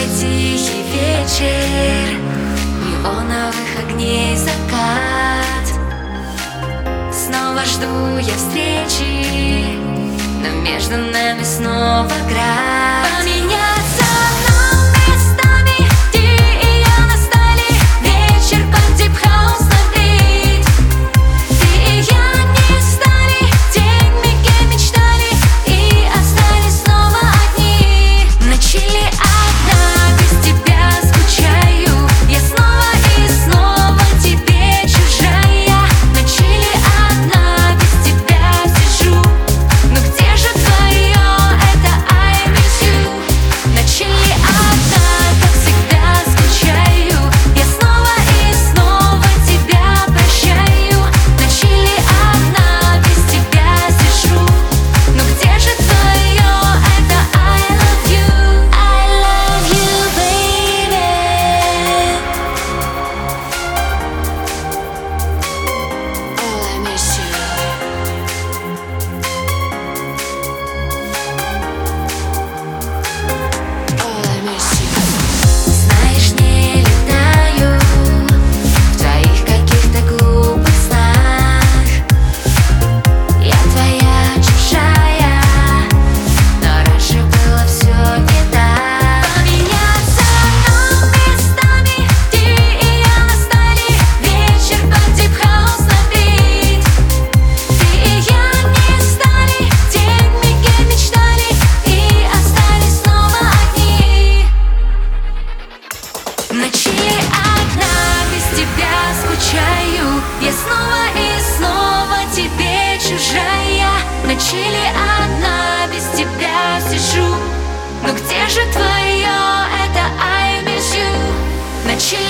Белый тихий вечер Неоновых огней закат. Снова жду я встречи Но между нами снова одна, без тебя скучаю. Я снова и снова тебе чужая. Ночи ли одна, без тебя сижу. Но где же твое это I miss you? Ночили